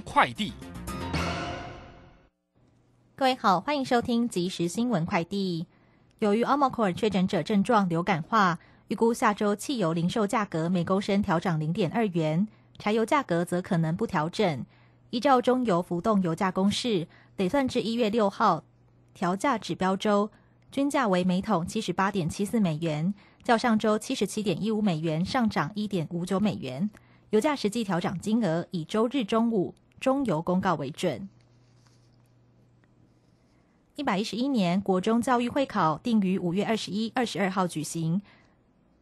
快递。各位好，欢迎收听即时新闻快递。由于 Omicron 确诊者症状流感化，预估下周汽油零售价格每公升调涨零点二元，柴油价格则可能不调整。依照中油浮动油价公式，得算至一月六号调价指标周，均价为每桶七十八点七四美元，较上周七十七点一五美元上涨一点五九美元。油价实际调涨金额以周日中午中油公告为准。一百一十一年国中教育会考定于五月二十一、二十二号举行。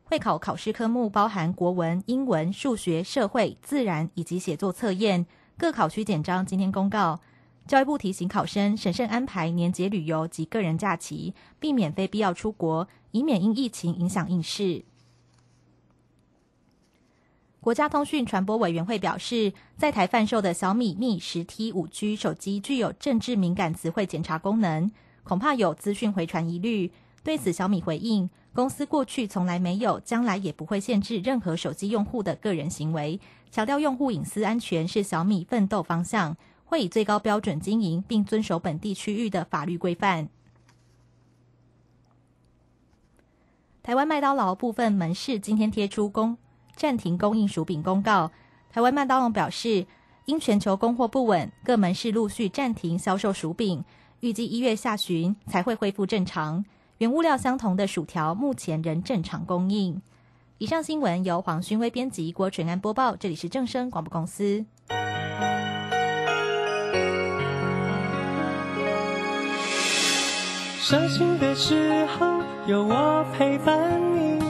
会考考试科目包含国文、英文、数学、社会、自然以及写作测验。各考区简章今天公告，教育部提醒考生审慎安排年节旅游及个人假期，避免非必要出国，以免因疫情影响应试。国家通讯传播委员会表示，在台贩售的小米密十 T 五 G 手机具有政治敏感词汇检查功能，恐怕有资讯回传疑虑。对此，小米回应，公司过去从来没有，将来也不会限制任何手机用户的个人行为，强调用户隐私安全是小米奋斗方向，会以最高标准经营，并遵守本地区域的法律规范。台湾麦当劳部分门市今天贴出公。暂停供应薯饼公告。台湾麦当劳表示，因全球供货不稳，各门市陆续暂停销售薯饼，预计一月下旬才会恢复正常。原物料相同的薯条目前仍正常供应。以上新闻由黄勋威编辑，郭纯安播报。这里是正声广播公司。伤心的时候有我陪伴你。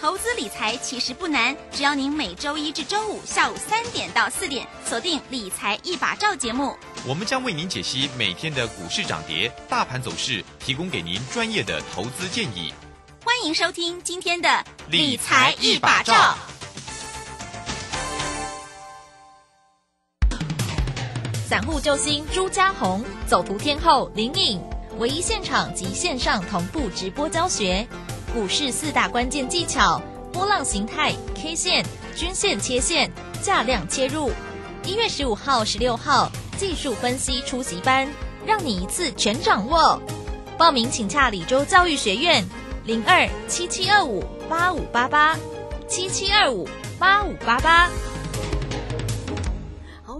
投资理财其实不难，只要您每周一至周五下午三点到四点锁定《理财一把照》节目，我们将为您解析每天的股市涨跌、大盘走势，提供给您专业的投资建议。欢迎收听今天的《理财一把照》。散户救星朱家红，走图天后林颖，唯一现场及线上同步直播教学。股市四大关键技巧：波浪形态、K 线、均线、切线、价量切入。一月十五号、十六号技术分析初级班，让你一次全掌握。报名请洽李州教育学院，零二七七二五八五八八七七二五八五八八。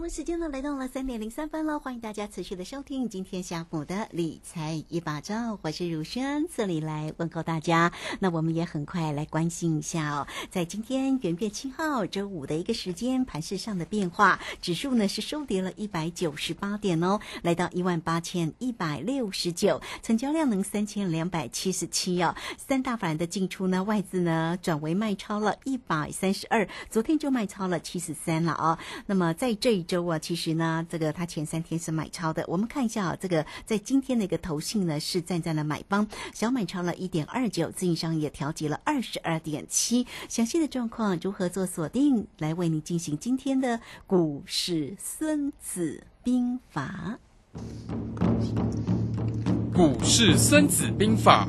时间呢来到了三点零三分了，欢迎大家持续的收听今天下午的理财一把照，我是如轩，这里来问候大家。那我们也很快来关心一下哦，在今天元月七号周五的一个时间盘市上的变化，指数呢是收跌了一百九十八点哦，来到一万八千一百六十九，成交量能三千两百七十七哦。三大法人的进出呢，外资呢转为卖超了一百三十二，昨天就卖超了七十三了啊。那么在这一周。我其实呢，这个他前三天是买超的。我们看一下啊，这个在今天的一个投信呢是站在了买方，小买超了一点二九，自营商也调节了二十二点七。详细的状况如何做锁定，来为您进行今天的股市孙子兵法。股市孙子兵法。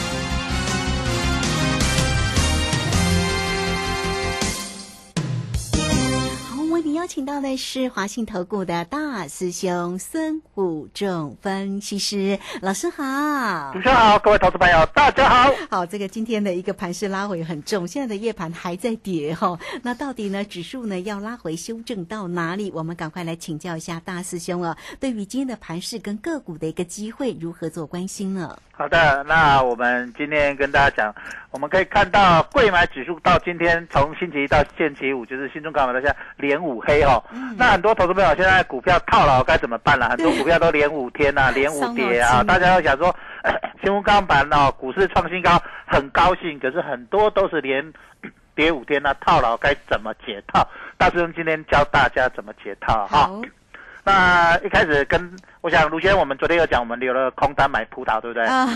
邀请到的是华信投顾的大师兄孙武仲分析师老师好，主持人好，各位投资朋友大家好。好，这个今天的一个盘势拉回很重，现在的夜盘还在跌哈。那到底呢，指数呢要拉回修正到哪里？我们赶快来请教一下大师兄啊。对于今天的盘势跟个股的一个机会，如何做关心呢？好的，那我们今天跟大家讲，我们可以看到贵买指数到今天从星期一到星期五，就是新中港买到现在连五黑哦。那很多投资朋友现在股票套牢该怎么办了？很多股票都连五天呐、连五跌啊，大家都想说，新中钢板哦，股市创新高，很高兴，可是很多都是连跌五天呐、套牢该怎么解套？大师兄今天教大家怎么解套哈。好，那一开始跟我想卢先生，我们昨天有讲，我们留了空单买葡萄，对不对？啊，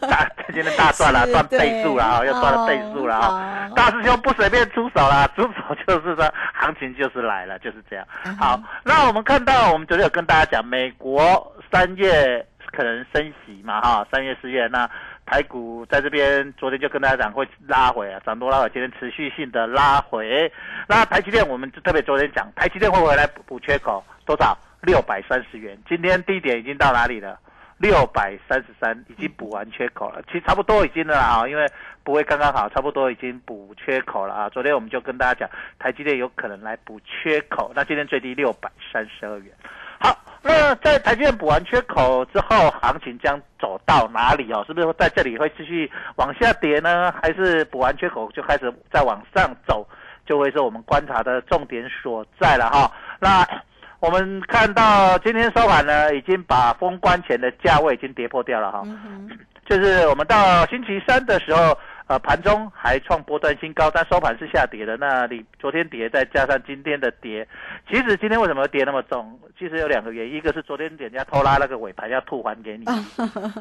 大今天大赚了，是赚倍数了啊，又赚了倍数了啊！哦大师兄不随便出手啦，出手就是说行情就是来了，就是这样。嗯好，那我们看到，我们昨天有跟大家讲，美国三月可能升息嘛，哈，三月四月那。台股在这边，昨天就跟大家讲会拉回啊，涨多拉回，今天持续性的拉回。那台积电，我们就特别昨天讲，台积电会回来补补缺口多少？六百三十元。今天低点已经到哪里了？六百三十三，已经补完缺口了。其实差不多已经了啊，因为不会刚刚好，差不多已经补缺口了啊。昨天我们就跟大家讲，台积电有可能来补缺口，那今天最低六百三十二元。好，那在台积电补完缺口之后，行情将走到哪里哦？是不是在这里会继续往下跌呢？还是补完缺口就开始再往上走？就会是我们观察的重点所在了哈。那我们看到今天收盘呢，已经把封关前的价位已经跌破掉了哈。嗯，就是我们到星期三的时候，呃，盘中还创波段新高，但收盘是下跌的。那你昨天跌，再加上今天的跌，其实今天为什么跌那么重？其实有两个原因，一个是昨天人家偷拉那个尾盘要吐还给你，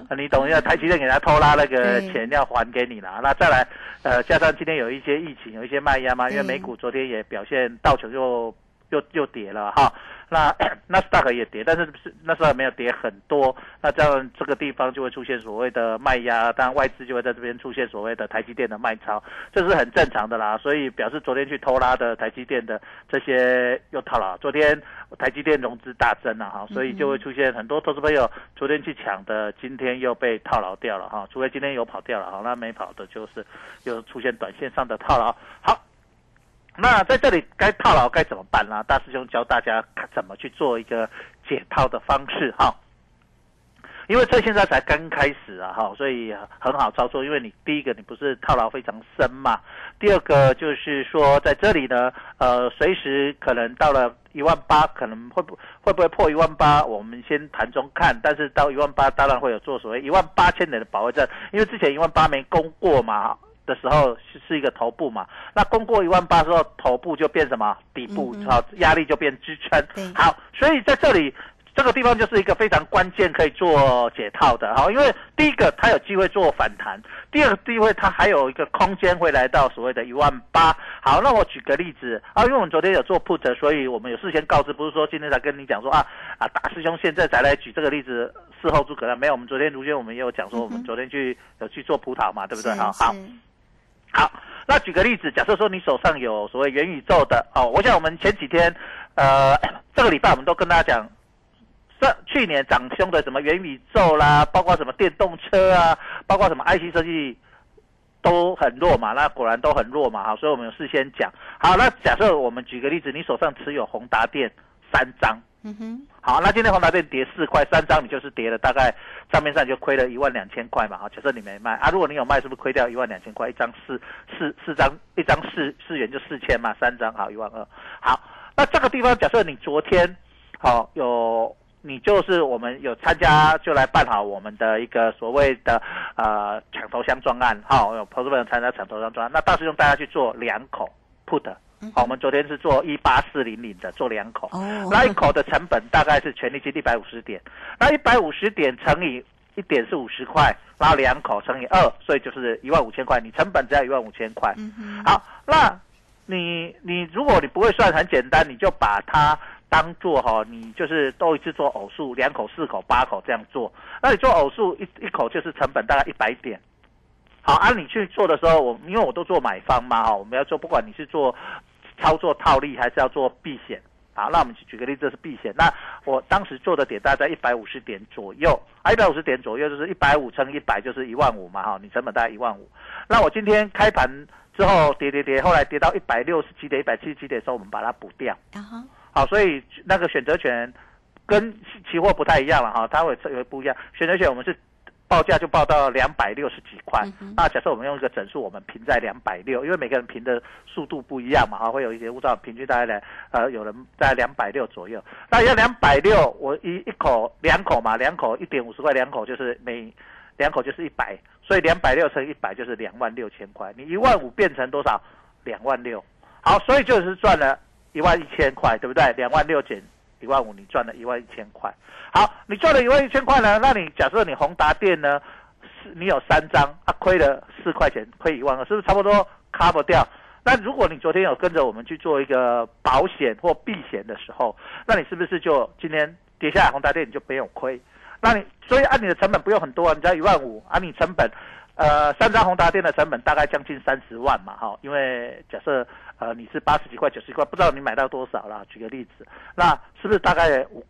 呃你懂一下，台积电给人家偷拉那个 对钱要还给你了。那再来，呃，加上今天有一些疫情，有一些卖压嘛，因为美股昨天也表现道琼又又又跌了哈。那纳斯达克也跌，但是是纳斯达克没有跌很多，那这样这个地方就会出现所谓的卖压，当然外资就会在这边出现所谓的台积电的卖超，这是很正常的啦。所以表示昨天去偷拉的台积电的这些又套牢，昨天台积电融资大增了哈，所以就会出现很多投资朋友昨天去抢的，今天又被套牢掉了哈，除非今天有跑掉了哈，那没跑的就是又出现短线上的套牢。好。那在这里该套牢该怎么办呢？大师兄教大家怎么去做一个解套的方式哈。因为这现在才刚开始啊哈，所以很好操作。因为你第一个你不是套牢非常深嘛，第二个就是说在这里呢，呃，随时可能到了一万八，可能会不会不会破一万八？我们先盘中看，但是到一万八当然会有做所谓一万八千点的保卫战，因为之前一万八没攻过嘛。的时候是是一个头部嘛，那攻过一万八之后，头部就变什么底部好、压力就变支撑。好，所以在这里这个地方就是一个非常关键可以做解套的哈，因为第一个它有机会做反弹，第二个机会它还有一个空间会来到所谓的一万八。好，那我举个例子啊，因为我们昨天有做 put，所以我们有事先告知，不是说今天才跟你讲说啊啊大师兄现在才来举这个例子，事后诸葛亮没有，我们昨天如今我们也有讲说，我们昨天去有去做葡萄嘛，对不对？好好。好，那举个例子，假设说你手上有所谓元宇宙的哦，我想我们前几天，呃，这个礼拜我们都跟大家讲，这去年涨凶的什么元宇宙啦，包括什么电动车啊，包括什么 IC 设计。都很弱嘛，那果然都很弱嘛，好，所以我们有事先讲。好，那假设我们举个例子，你手上持有宏达电三张，嗯哼，好，那今天宏达电跌四块，三张你就是跌了大概账面上就亏了一万两千块嘛。好，假设你没卖啊，如果你有卖，是不是亏掉一万两千块？一张四四四张，一张四四元就四千嘛，三张好一万二。好，那这个地方假设你昨天好有。你就是我们有参加，就来办好我们的一个所谓的呃抢头香专案，好，有朋友参加抢头香专案，那大师用大家去做两口 put，好，我们昨天是做一八四零零的，做两口，哦，那一口的成本大概是权利金一百五十点，那一百五十点乘以一点是五十块，然后两口乘以二，所以就是一万五千块，你成本只要一万五千块。嗯，好，那你你如果你不会算，很简单，你就把它当做哈，你就是都一次做偶数，两口、四口、八口这样做。那你做偶数一一口就是成本大概一百点。好，按、你去做的时候，我因为我都做买方嘛哈，我们要做，不管你是做操作套利还是要做避险。好，那我们举个例子是避险。那我当时做的点大概在一百五十点左右，啊，一百五十点左右就是一百五乘一百就是一万五嘛，哈，你成本大概一万五。那我今天开盘之后跌跌跌，后来跌到一百六十几点、一百七十几点的时候，我们把它补掉。然后好，所以那个选择权跟期货不太一样了哈，它会有不一样。选择权我们是报价就报到两百六十几块嗯。那假设我们用一个整数，我们评在两百六，因为每个人评的速度不一样嘛，啊，会有一些物照平均大概在呃有人在两百六左右。那要两百六，我一一口两口嘛，两口一点五十块，两口就是每两口就是一百，所以两百六乘一百就是两万六千块。你一万五变成多少？两万六。好，所以就是赚了一万一千块，对不对？两万六减一万五，你赚了一万一千块。好，你赚了一万一千块呢？那你假设你宏达电呢，是你有三张啊，亏了四块钱，亏一万二，是不是差不多 cover 掉？那如果你昨天有跟着我们去做一个保险或避险的时候，那你是不是就今天跌下来宏达电你就没有亏？那你所以按你的成本不用很多啊，你只要一万五啊，你成本呃三张宏达店的成本大概将近三十万嘛，哈，因为假设呃你是八十几块九十几块，不知道你买到多少啦。举个例子，那是不是大概五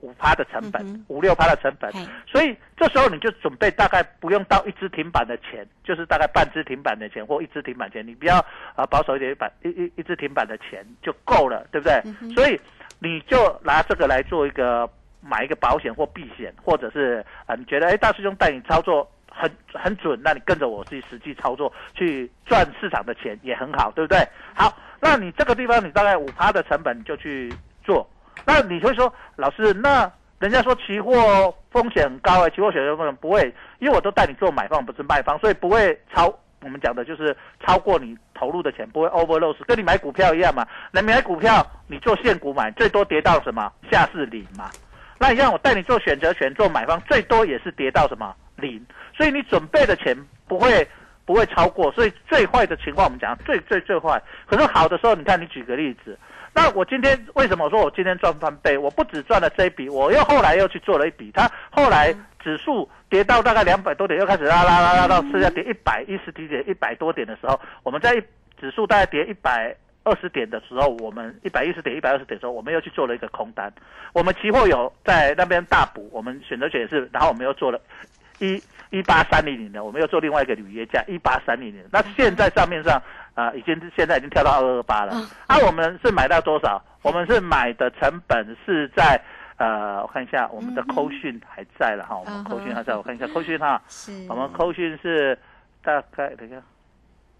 五趴的成本五六趴的成本？所以这时候你就准备大概不用到一只停板的钱，就是大概半只停板的钱或一只停板钱，你不要呃保守一点，一板一一一只停板的钱就够了，对不对？嗯所以你就拿这个来做一个买一个保险或避险，或者是啊、呃你觉得哎大师兄带你操作很很准，那你跟着我去实际操作去赚市场的钱也很好，对不对？好，那你这个地方你大概五趴的成本就去做，那你会说老师那。人家说期货风险很高哎、期货选择风险不会，因为我都带你做买方不是卖方，所以不会超我们讲的就是超过你投入的钱，不会 over loss，跟你买股票一样嘛。那买股票你做现股买，最多跌到什么下市零嘛。那一样我带你做选择权做买方，最多也是跌到什么零，所以你准备的钱不会不会超过，所以最坏的情况我们讲最最最坏，可是好的时候，你看你举个例子。那我今天为什么说我今天赚翻倍？我不只赚了这一笔，我又后来又去做了一笔。它后来指数跌到大概两百多点，又开始拉拉拉拉到剩下跌一百一十几点、一百多点的时候，我们在指数大概跌一百二十点的时候，我们一百一十点、一百二十点的时候，我们又去做了一个空单。我们期货有在那边大补，我们选择权也是，然后我们又做了一一八三零零的，我们又做另外一个履约价一八三零零。那现在账面上啊、已经现在已经跳到二二八了。啊，我们是买到多少？我们是买的成本是在呃，我看一下我们的扣讯还在了哈，我们扣讯还在，我看一下扣讯哈，是我们扣讯是大概等一下。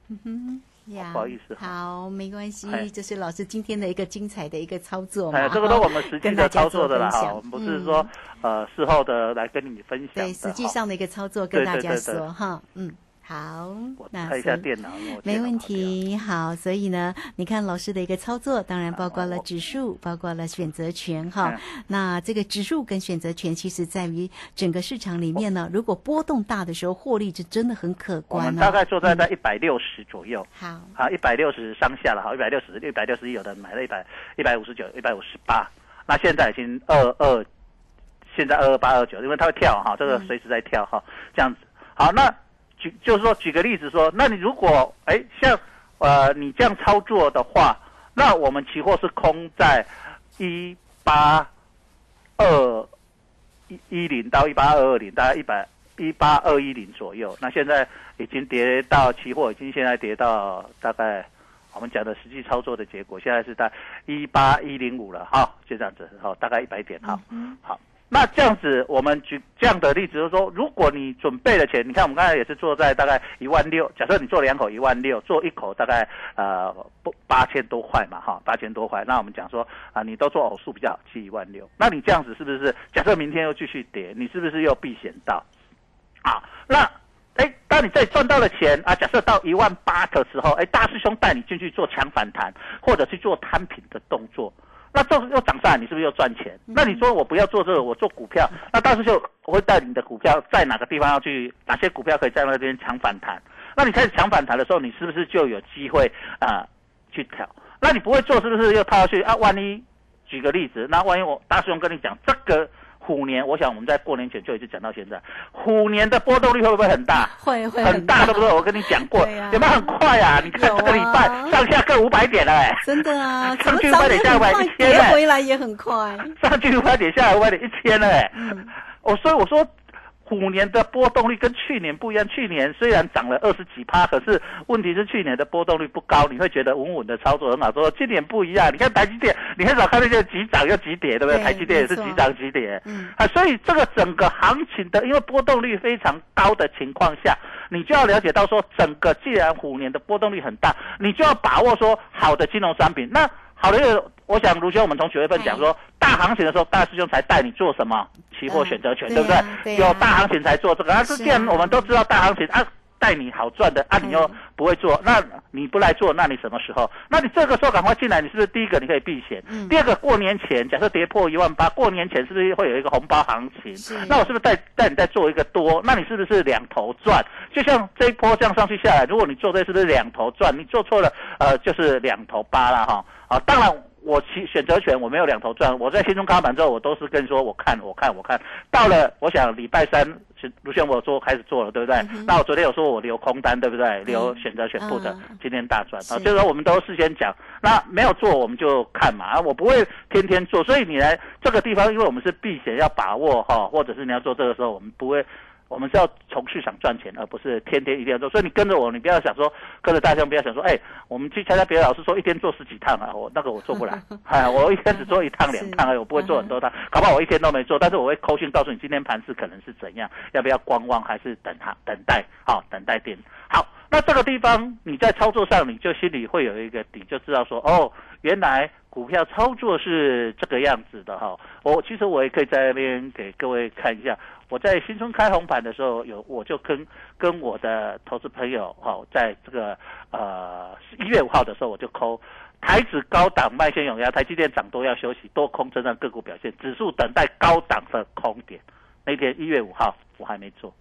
嗯呀不好意思好，没关系哎，这是老师今天的一个精彩的一个操作嘛。哎，这个都我们实际的操作的啦，我们不是说、呃事后的来跟你分享。对实际上的一个操作跟大家说哈，嗯，好，那看一下电脑，没问。题，好，所以呢，你看老师的一个操作，当然包括了指数，包括了选择权哈嗯。那这个指数跟选择权，其实在于整个市场里面呢，如果波动大的时候，获利是真的很可观大概做在嗯在一百六十左右。好，啊，一百六十上下了，哈，一百六十、一百六十一，有的买了一百一百五十九、一百五十八，那现在已经二二，现在二二八二九，因为它会跳哈，这个嗯随时在跳哈，这样子。好，那举就是说举个例子说，那你如果哎像呃你这样操作的话，那我们期货是空在一八二一一零到一八二二零，大概一百一八二一零左右。那现在已经跌到期货，已经现在跌到大概我们讲的实际操作的结果，现在是在一八一零五了，好，就这样子，好，大概一百点，好，嗯好。那这样子，我们举这样的例子，就是说，如果你准备的钱，你看我们刚才也是做在大概一万六，假设你做两口一万六，做一口大概呃不八千多块嘛，哈，八千多块。那我们讲说啊，你都做偶数比较好，七一万六。那你这样子是不是？假设明天又继续跌，你是不是又避险到？啊，那哎，当你再赚到了钱啊，假设到一万八的时候，哎，大师兄带你进去做强反弹，或者去做摊平的动作，那这又涨上来，你是不是又赚钱？那你说我不要做这个，我做股票，那大师兄我会带你的股票在哪个地方要去，哪些股票可以在那边抢反弹？那你开始抢反弹的时候，你是不是就有机会啊、去挑？那你不会做，是不是又套下去啊？万一举个例子，那万一我大师兄跟你讲这个虎年，我想我们在过年前就已经讲到现在，虎年的波动率会不会很大？会会很大，对不对？我跟你讲过，有没有很快啊？你看这个礼拜上下各五百点了、哎，真的啊，上去快点下来快，一千嘞跌回来也很快。上去五百点，下来五百点，一千了、哎。嗯我所以我说，虎年的波动率跟去年不一样，去年虽然涨了二十几趴，可是问题是去年的波动率不高，你会觉得稳稳的操作很好。做今年不一样，你看台积电，你很少看那些急涨又急跌，对不对？对台积电也是急涨急跌，嗯啊，所以这个整个行情的，因为波动率非常高的情况下，你就要了解到说，整个既然虎年的波动率很大，你就要把握说好的金融商品。那好的，我想卢兄，我们从九月份讲说，大行情的时候，大师兄才带你做什么期货选择权，嗯对不对？有大行情才做这个。啊，是啊既然我们都知道大行情啊。带你好赚的啊，你又嗯不会做，那你不来做，那你什么时候？那你这个时候赶快进来，你是不是第一个你可以避险？嗯第二个过年前，假设跌破一万八，过年前是不是会有一个红包行情？是那我是不是带带你再做一个多？那你是不是两头赚？就像这一波这样上去下来，如果你做对是不是两头赚？你做错了，呃，就是两头八了哈。啊，当然我其选择权我没有两头赚，我在新中开盘之后，我都是跟你说我看我看我看，到了我想礼拜三。卢轩，我有做开始做了，对不对？那我昨天有说我留空单，对不对？留选择权部的，嗯今天大赚啊！是就是说我们都事先讲，那没有做我们就看嘛，啊，我不会天天做，所以你来这个地方，因为我们是避险要把握哈，或者是你要做这个时候，我们不会。我们是要从市场赚钱，而不是天天一定要做。所以你跟着我，你不要想说跟着大象，不要想说，哎，我们去参加别的老师说一天做十几趟啊，我那个我做不来。哎，我一天只做一趟两趟而已，我不会做很多趟，搞不好我一天都没做，但是我会扣讯告诉你今天盘势可能是怎样，要不要观望还是等它等待，好、等待点。好，那这个地方你在操作上，你就心里会有一个底，就知道说，哦，原来股票操作是这个样子的哈。我其实我也可以在那边给各位看一下。我在新春开红盘的时候，有我就跟跟我的投资朋友哈、在这个呃一月五号的时候，我就抠台指高档卖线永压，台积电涨多要休息，多空震荡个股表现，指数等待高档的空点。那天一月五号我还没做，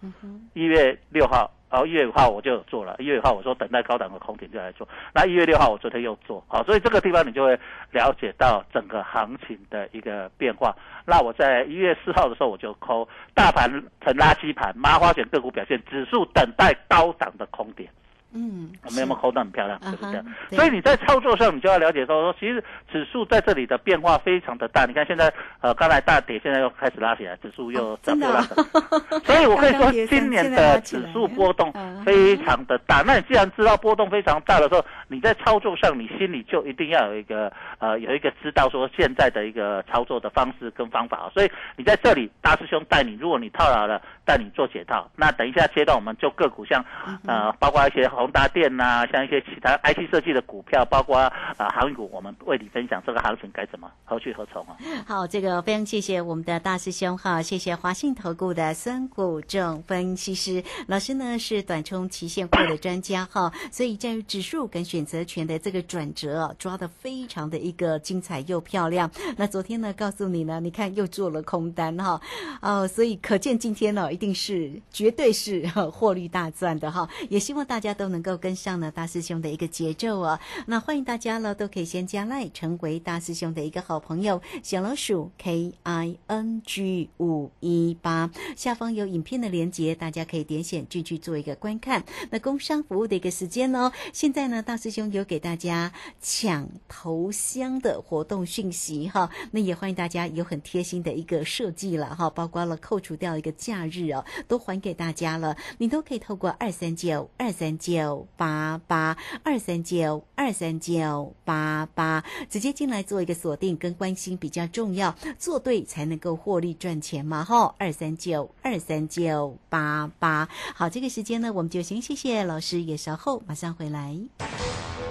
一月六号，然后一月五号我就做了。一月五号我说等待高档的空点就来做，那一月六号我昨天又做，好，所以这个地方你就会了解到整个行情的一个变化。那我在一月四号的时候我就抠大盘成垃圾盘，麻花卷个股表现，指数等待高档的空点。嗯，我们有没有抠得很漂亮？是对不对啊哈？对所以你在操作上，你就要了解到说，其实指数在这里的变化非常的大。你看现在，呃，刚才大跌，现在又开始拉起来，指数又涨又拉起来。所以我可以说，今年的指数波动嗯非常的大。那你既然知道波动非常大的时候，你在操作上，你心里就一定要有一个呃，有一个知道说现在的一个操作的方式跟方法。所以你在这里，大师兄带你，如果你套牢了，带你做解套。那等一下阶段，我们就个股像嗯呃，包括一些宏达电呐、像一些其他 IT 设计的股票，包括啊航运股，我们为你分享这个行情该怎么何去何从啊？好，这个非常谢谢我们的大师兄哈，谢谢华信投顾的孙谷正分析师老师呢是短冲期现货的专家哈，所以在于指数跟选择权的这个转折啊，抓的非常的一个精彩又漂亮。那昨天呢告诉你呢，你看又做了空单哈，哦，所以可见今天呢一定是绝对是呵 获利大赚的哈，也希望大家都能够跟上呢大师兄的一个节奏啊。那欢迎大家呢都可以先加赖成为大师兄的一个好朋友，小老鼠 K I N G 五一八，下方有影片的连接，大家可以点选进去做一个观看。那工商服务的一个时间哦，现在呢大师兄有给大家抢头香的活动讯息哈，那也欢迎大家有很贴心的一个设计了哈，包括了扣除掉一个假日哦，都还给大家了，你都可以透过二三九二三九八八二三九二三九八八直接进来做一个锁定跟关心比较重要，做对才能够获利赚钱嘛哈，二三九二三九八八，好，这个时间呢我们就先谢谢老师，也稍后马上回来。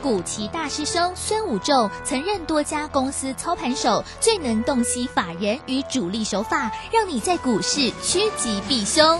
古奇大师兄孙武仲曾任多家公司操盘手，最能洞悉法人与主力手法，让你在股市趋吉避凶。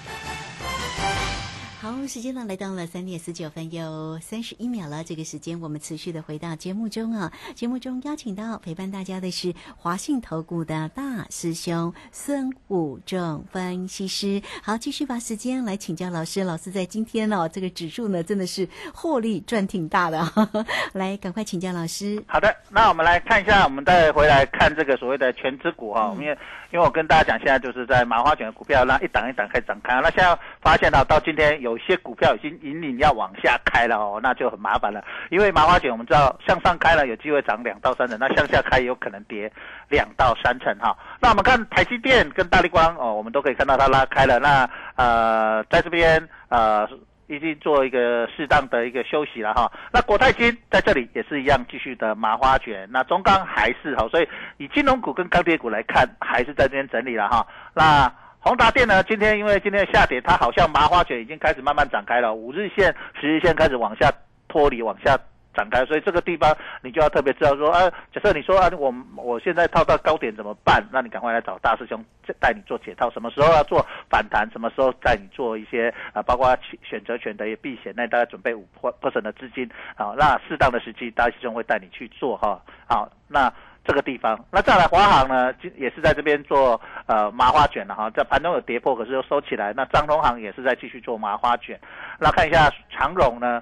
好，时间呢来到了三点十九分又三十一秒了。这个时间我们持续的回到节目中啊。节目中邀请到陪伴大家的是华信投顾的大师兄孙武仲分析师。好，继续把时间来请教老师。老师在今天哦，这个指数呢真的是获利赚挺大的。来，赶快请教老师。好的，那我们来看一下，我们再回来看这个所谓的全指股哈。因为因为我跟大家讲，现在就是在麻花卷的股票，那一档一档开始展开。那现在发现到到今天有。些股票已经引领要往下开了哦，那就很麻烦了。因为麻花卷我们知道向上开了有机会涨两到三成，那向下开有可能跌两到三成哈。那我们看台积电跟大力光哦，我们都可以看到它拉开了。那呃，在这边呃已经做一个适当的一个休息了哈。那国泰金在这里也是一样继续的麻花卷。那中钢还是好，所以以金融股跟钢铁股来看，还是在这边整理了哈。那宏达电呢？今天因为今天的下跌，它好像麻花卷已经开始慢慢展开了，五日线、十日线开始往下脱离，往下展开，所以这个地方你就要特别知道说，啊，假设你说啊，我我现在套到高点怎么办？那你赶快来找大师兄带你做解套，什么时候要做反弹？什么时候带你做一些啊，包括选择权的避险？那大概准备五 percent 的资金啊，那适当的时机，大师兄会带你去做哈。好，那。这个地方，那再来华航呢，也是在这边做呃麻花卷了哈，在盘中有跌破，可是又收起来。那张通航也是在继续做麻花卷。那看一下长荣呢，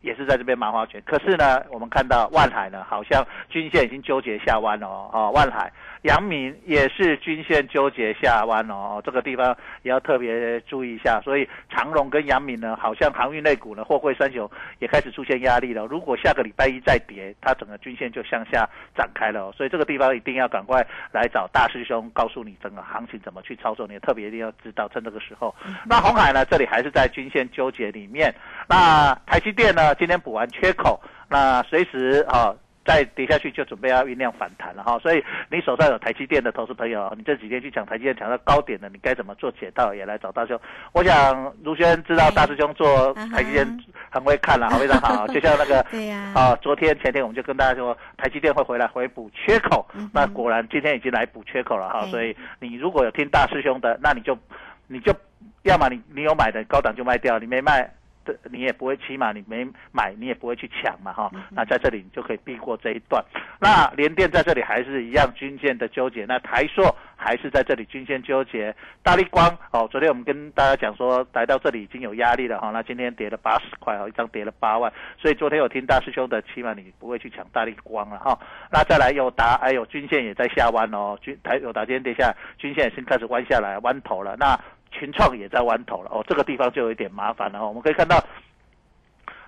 也是在这边麻花卷。可是呢，我们看到万海呢，好像均线已经纠结下弯了哦，哦，万海。阳明也是均线纠结下弯哦，这个地方也要特别注意一下。所以长荣跟阳明呢，好像航运类股呢，货柜三雄也开始出现压力了。如果下个礼拜一再跌，它整个均线就向下展开了。所以这个地方一定要赶快来找大师兄，告诉你整个行情怎么去操作。你特别一定要知道，趁这个时候。那红海呢，这里还是在均线纠结里面。那台积电呢，今天补完缺口，那随时啊。再跌下去就准备要酝酿反弹了哈，所以你手上有台积电的投资朋友，你这几天去抢台积电抢到高点的，你该怎么做解套？也来找大兄。我想卢轩知道大师兄做台积电很会看了，非常好。就像那个 对呀，啊，昨天前天我们就跟大家说台积电会回来回补缺口，那果然今天已经来补缺口了哈。所以你如果有听大师兄的，那你就你就要么你你有买的高档就卖掉，你没卖。你也不会起码你没买，你也不会去抢嘛，哈。那在这里你就可以避过这一段。那联电在这里还是一样均线的纠结，那台硕还是在这里均线纠结。大力光哦，昨天我们跟大家讲说来到这里已经有压力了哈。那今天跌了八十块哦，一张跌了八万，所以昨天有听大师兄的，起码你不会去抢大力光了哈。那再来有达，还有均线也在下弯哦，均台有达今天跌下，均线已经开始弯下来，弯头了。那群创也在弯头了哦，这个地方就有一点麻烦了哦。我们可以看到，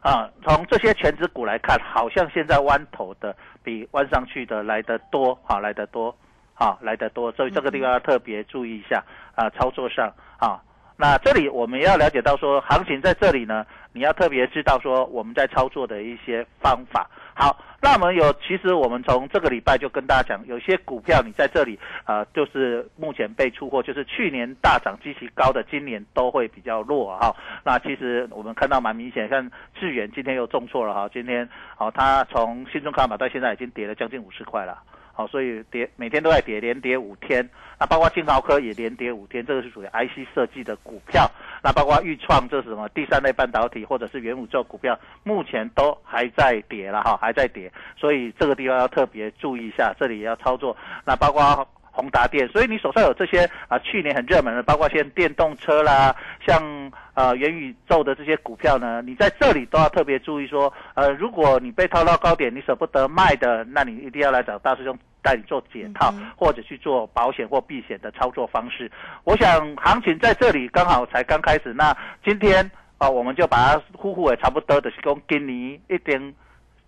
啊，从这些全指股来看，好像现在弯头的比弯上去的来得多，啊，来得多，啊，来得多，所以这个地方要特别注意一下啊，操作上啊。那这里我们要了解到说，行情在这里呢，你要特别知道说我们在操作的一些方法。好，那我们有，其实我们从这个礼拜就跟大家讲，有些股票你在这里，呃，就是目前被出货，就是去年大涨极其高的，今年都会比较弱哈。那其实我们看到蛮明显，像智远今天又重挫了哈，今天好，它从新中卡马到现在已经跌了将近五十块了。好，所以跌每天都在跌，连跌五天。那包括金豪科也连跌五天，这个是属于 IC 设计的股票。那包括豫创，这是什么？第三类半导体或者是元宇宙股票，目前都还在跌了哈，还在跌。所以这个地方要特别注意一下，这里也要操作。那包括宏达电，所以你手上有这些啊，去年很热门的，包括像电动车啦，像。呃，元宇宙的这些股票呢，你在这里都要特别注意说，呃，如果你被套到高点，你舍不得卖的，那你一定要来找大师兄带你做解套，或者去做保险或避险的操作方式。我想行情在这里刚好才刚开始，那今天啊，我们就把它呼呼也差不多的是讲今年一定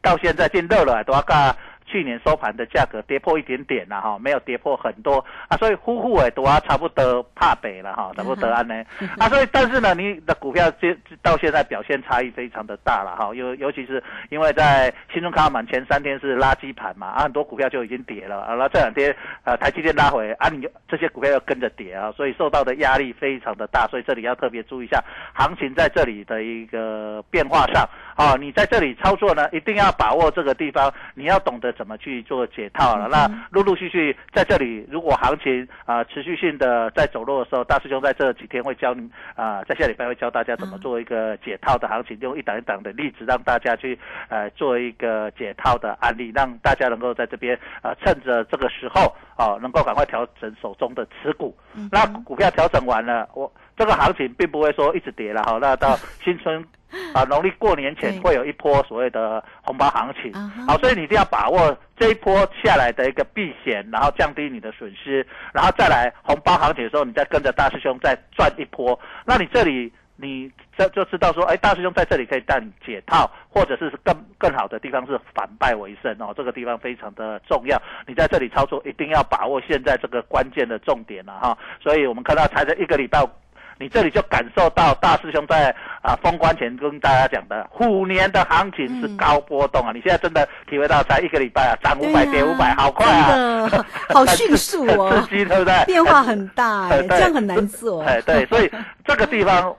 到现在进热了，都要干。去年收盘的价格跌破一点点了哈，没有跌破很多啊，所以呼呼哎都啊差不多怕北了哈，差不多安呢 啊，所以但是呢，你的股票这到现在表现差异非常的大了哈，尤尤其是因为在新中卡满前三天是垃圾盘嘛，啊很多股票就已经跌了啊，那这两天呃台积电拉回啊，你这些股票要跟着跌啊，所以受到的压力非常的大，所以这里要特别注意一下行情在这里的一个变化上啊，你在这里操作呢，一定要把握这个地方，你要懂得。怎么去做解套了。那陆陆续续在这里，如果行情啊、持续性的在走弱的时候，大师兄在这几天会教你啊、在下礼拜会教大家怎么做一个解套的行情，用一档一档的例子让大家去呃做一个解套的案例，让大家能够在这边啊、趁着这个时候哦、能够赶快调整手中的持股。那股票调整完了，我这个行情并不会说一直跌了哈，那到新春。啊，农历过年前会有一波所谓的红包行情，好，所以你一定要把握这一波下来的一个避险，然后降低你的损失，然后再来红包行情的时候，你再跟着大师兄再赚一波。那你这里你这就知道说，哎，大师兄在这里可以带你解套，或者是更更好的地方是反败为胜哦，这个地方非常的重要。你在这里操作一定要把握现在这个关键的重点了哈。所以我们看到才这一个礼拜。你这里就感受到大师兄在啊封关前跟大家讲的虎年的行情是高波动啊！你现在真的体会到，才一个礼拜啊，涨五百跌五百，好快啊！好 迅速哦刺激，对不对？变化很大哎，对这样很难做。哎，对，所以这个地方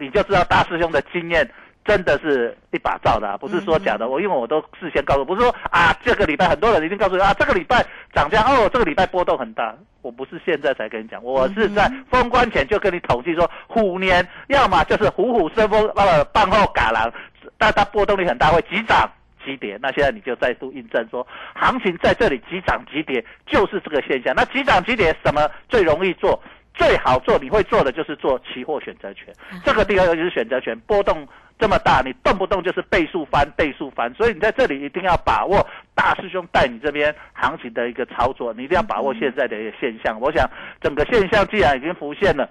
你就知道大师兄的经验真的是一把照的、啊，不是说假的。我因为我都事先告诉，不是说啊这个礼拜很多人一定告诉你啊这个礼拜涨价哦，这个礼拜波动很大。我不是现在才跟你讲，我是在封关前就跟你统计说，虎年要么就是虎虎生风，呃，半后嘎狼，但它波动率很大，会急涨。急跌，那现在你就再度印证说，行情在这里急涨急跌就是这个现象。那急涨急跌什么最容易做？最好做，你会做的就是做期货选择权。这个地方尤其是选择权波动这么大，你动不动就是倍数翻倍数翻，所以你在这里一定要把握大师兄带你这边行情的一个操作，你一定要把握现在的一个现象。我想整个现象既然已经浮现了，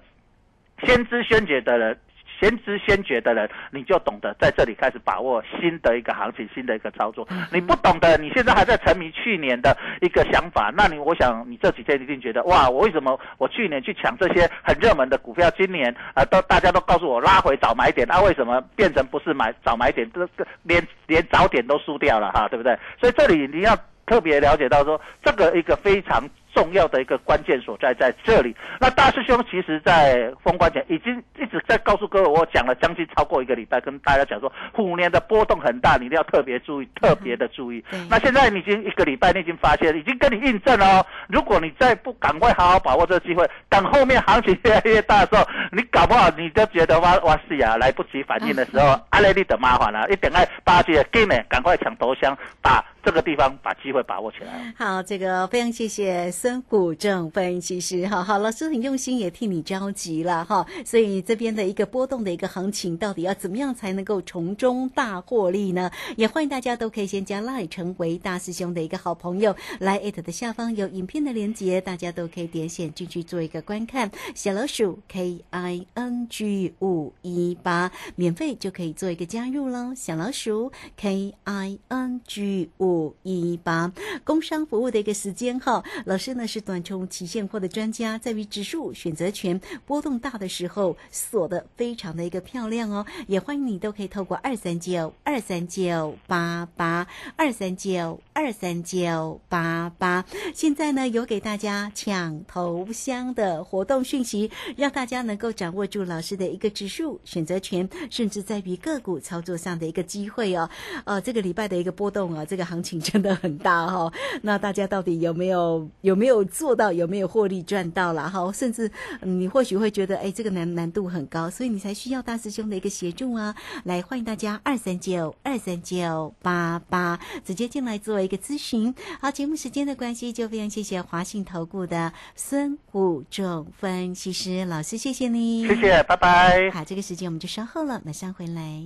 先知先觉的人。先知先觉的人，你就懂得在这里开始把握新的一个行情，新的一个操作。你不懂的，你现在还在沉迷去年的一个想法，那你我想你这几天一定觉得哇，我为什么我去年去抢这些很热门的股票，今年啊、都大家都告诉我拉回早买点，那、为什么变成不是买早买点，这个连 连早点都输掉了哈，对不对？所以这里你要特别了解到说，这个一个非常重要的一个关键所在在这里。那大师兄其实在封关前已经一直在告诉各位，我讲了将近超过一个礼拜，跟大家讲说，虎年的波动很大，你一定要特别注意，特别的注意。对那现在你已经一个礼拜，你已经发现，已经跟你印证了哦。如果你再不赶快好好把握这个机会，等后面行情越来越大的时候，你搞不好你就觉得哇哇是呀，来不及反应的时候，阿雷利的麻烦了，一定要把这个给呢，赶快抢头香，把这个地方把机会把握起来。好，这个非常谢谢孙虎正分析师哈，好，老师很用心，也替你着急了哈，所以这边的一个波动的一个行情，到底要怎么样才能够从中大获利呢？也欢迎大家都可以先加 Line 成为大师兄的一个好朋友，来 at 的下方有影片的连接，大家都可以点选进去做一个观看。小老鼠 K I N G 五一八，免费就可以做一个加入喽。小老鼠 K I N G 五一八，工商服务的一个时间哈。老师真的是短冲期现货的专家，在于指数选择权波动大的时候锁的非常的一个漂亮哦。也欢迎你都可以透过二三九二三九八八二三九二三九八八。现在呢有给大家抢头香的活动讯息，让大家能够掌握住老师的一个指数选择权，甚至在于个股操作上的一个机会哦。呃，这个礼拜的一个波动啊，这个行情真的很大哈、哦。那大家到底有没有有没有做到，有没有获利赚到了哈？甚至、你或许会觉得，哎，这个难难度很高，所以你才需要大师兄的一个协助啊。来，欢迎大家二三九二三九八八直接进来做一个咨询。好，节目时间的关系，就非常谢谢华信投顾的孙虎仲分析师老师，谢谢你，谢谢，拜拜。好，这个时间我们就稍后了，马上回来。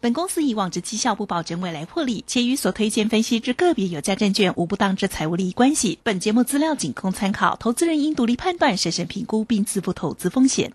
本公司以往之绩效不保证未来获利，且与所推荐分析之个别有价证券无不当之财务利益关系。本节目资料仅供参考，投资人应独立判断、审慎评估并自负投资风险。